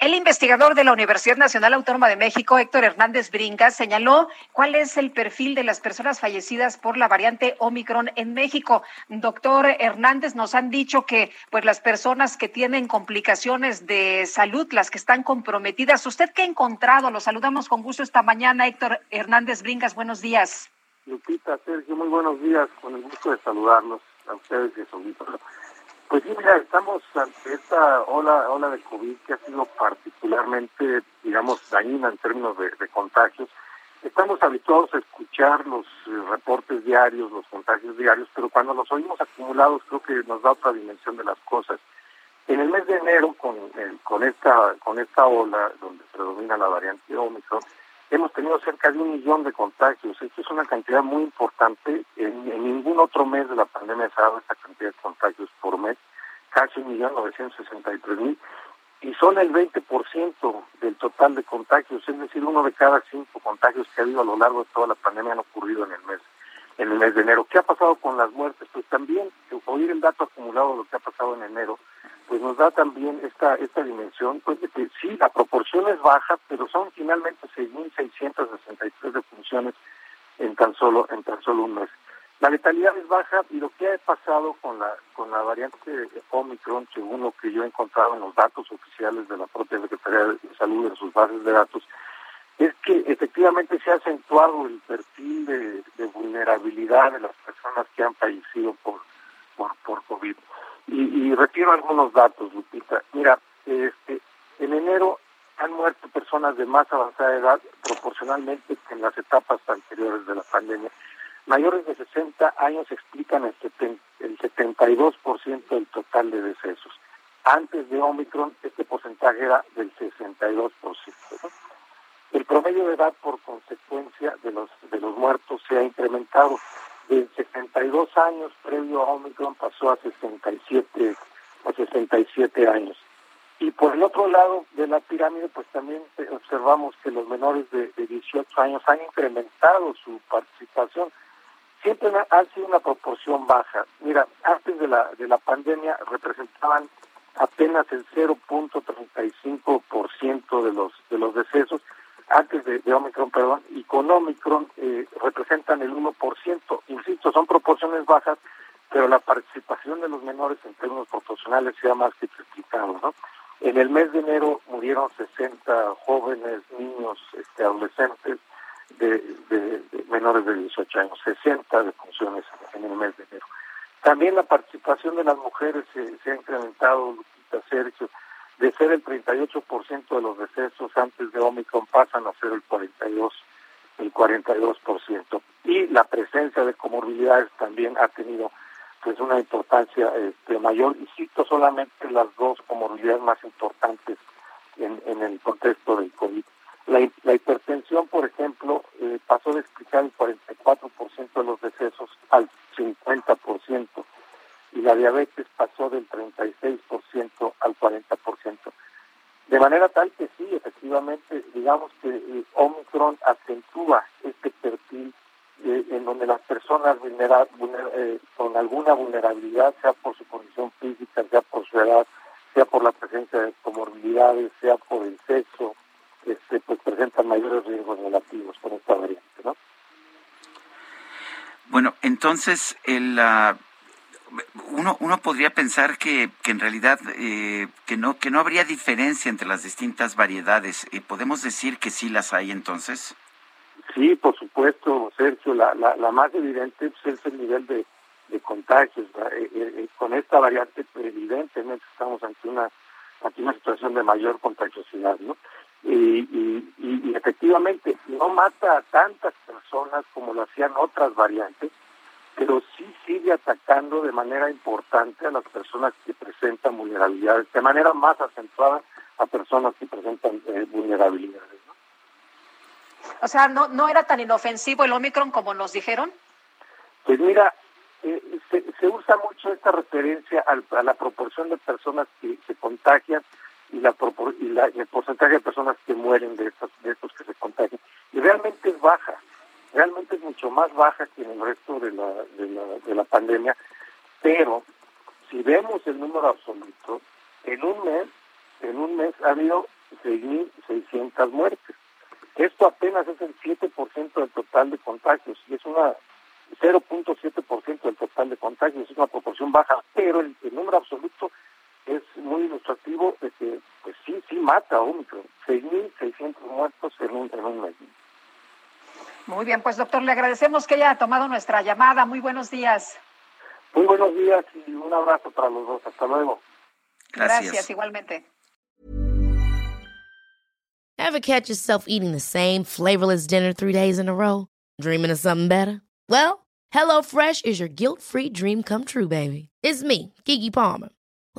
El investigador de la Universidad Nacional Autónoma de México, Héctor Hernández Bringas, señaló cuál es el perfil de las personas fallecidas por la variante Omicron en México. Doctor Hernández, nos han dicho que pues las personas que tienen complicaciones de salud, las que están comprometidas, ¿usted qué ha encontrado? Lo saludamos con gusto esta mañana, Héctor Hernández Bringas. Buenos días. Lupita, Sergio, muy buenos días. Con el gusto de saludarlos a ustedes y a su. Pues sí, mira, estamos ante esta ola, ola de COVID que ha sido particularmente, digamos, dañina en términos de, contagios. Estamos habituados a escuchar los eh, reportes diarios, los contagios diarios, pero cuando los oímos acumulados creo que nos da otra dimensión de las cosas. En el mes de enero, con, con, esta, con esta ola donde predomina la variante Omicron, hemos tenido cerca de un millón de contagios. Esto es una cantidad muy importante. En, ningún otro mes de la pandemia se ha dado esta cantidad de contagios por mes, casi un millón novecientos sesenta y tres mil, y son el 20% del total de contagios, es decir, uno de cada cinco contagios que ha habido a lo largo de toda la pandemia han ocurrido en el mes en el mes de enero. ¿Qué ha pasado con las muertes? Pues también oír el dato acumulado de lo que ha pasado en enero pues nos da también esta esta dimensión, pues de que sí, la proporción es baja, pero son finalmente 6.663 defunciones en tan solo en tan solo un mes. La letalidad es baja y lo que ha pasado con la con la variante Omicron, según lo que yo he encontrado en los datos oficiales de la propia Secretaría de Salud en sus bases de datos, es que efectivamente se ha acentuado el perfil de, vulnerabilidad de las personas que han fallecido por por, por COVID. Y, y retiro algunos datos, Lupita. Mira, este, en enero han muerto personas de más avanzada edad proporcionalmente que en las etapas anteriores de la pandemia. Mayores de 60 años explican el, el 72% del total de decesos. Antes de Omicron, este porcentaje era del 62%. El promedio de edad por consecuencia de los, de los muertos se ha incrementado de 62 años previo a Omicron pasó a 67, a 67 años. Y por el otro lado de la pirámide, pues también observamos que los menores de, 18 años han incrementado su participación. Siempre ha sido una proporción baja. Mira, antes de la, de la pandemia representaban apenas el 0.35% de los, de los decesos antes de, Omicron, perdón, y con Omicron eh, representan el 1%. Insisto, son proporciones bajas, pero la participación de los menores en términos proporcionales se ha más que triplicado, ¿no? En el mes de enero murieron 60 jóvenes, niños, este, adolescentes de, menores de 18 años, 60 defunciones en el mes de enero. También la participación de las mujeres se, ha incrementado, Lupita Sergio, de ser el 38% de los decesos antes de Omicron pasan a ser el 42 el 42%. Y la presencia de comorbilidades también ha tenido pues una importancia este, mayor y cito solamente las dos comorbilidades más importantes en el contexto del COVID. La, la hipertensión, por ejemplo, eh, pasó de explicar el 44% de los decesos al 50% y la diabetes pasó del 36% al 40%. De manera tal que sí, efectivamente, digamos que eh, Omicron acentúa este perfil eh, en donde las personas eh, con alguna vulnerabilidad, sea por su condición física, sea por su edad, sea por la presencia de comorbilidades, sea por el presentan mayores riesgos relativos con esta variante, ¿no? Bueno, entonces el, uno, uno podría pensar que, que en realidad eh, que no que no habría diferencia entre las distintas variedades. Eh, ¿Podemos decir que sí las hay entonces? Sí, por supuesto, Sergio. La, la, la más evidente pues, es el nivel de, de contagios. Eh, con esta variante, pues, evidentemente estamos ante una ante una situación de mayor contagiosidad, ¿no? Y, y, y efectivamente no mata a tantas personas como lo hacían otras variantes, pero sí sigue atacando de manera importante a las personas que presentan vulnerabilidades, de manera más acentuada a personas que presentan eh, vulnerabilidades. O sea, ¿no, ¿no era tan inofensivo el Omicron como nos dijeron? Pues mira, eh, se, usa mucho esta referencia a la proporción de personas que se contagian y, la, y, el porcentaje de personas que mueren de estos, de estos que se contagian. Y realmente es baja, realmente es mucho más baja que en el resto de la, de la, de la pandemia, pero si vemos el número absoluto, en un mes, en un mes ha habido 6.600 muertes. Esto apenas es el 7% del total de contagios y es una 0.7% del total de contagios, es una proporción baja, pero el, número absoluto es muy ilustrativo de que pues sí, sí mata a Omicron, 6.600 muertos en un, en un mes. Muy bien, pues doctor, le agradecemos que haya tomado nuestra llamada. Muy buenos días. Muy buenos días y un abrazo para los dos. Hasta luego. Gracias, Gracias igualmente. Ever catch yourself eating the same flavorless dinner three days in a row? Dreaming of something better? Well, HelloFresh is your guilt-free dream come true, baby. It's me, Kiki Palmer.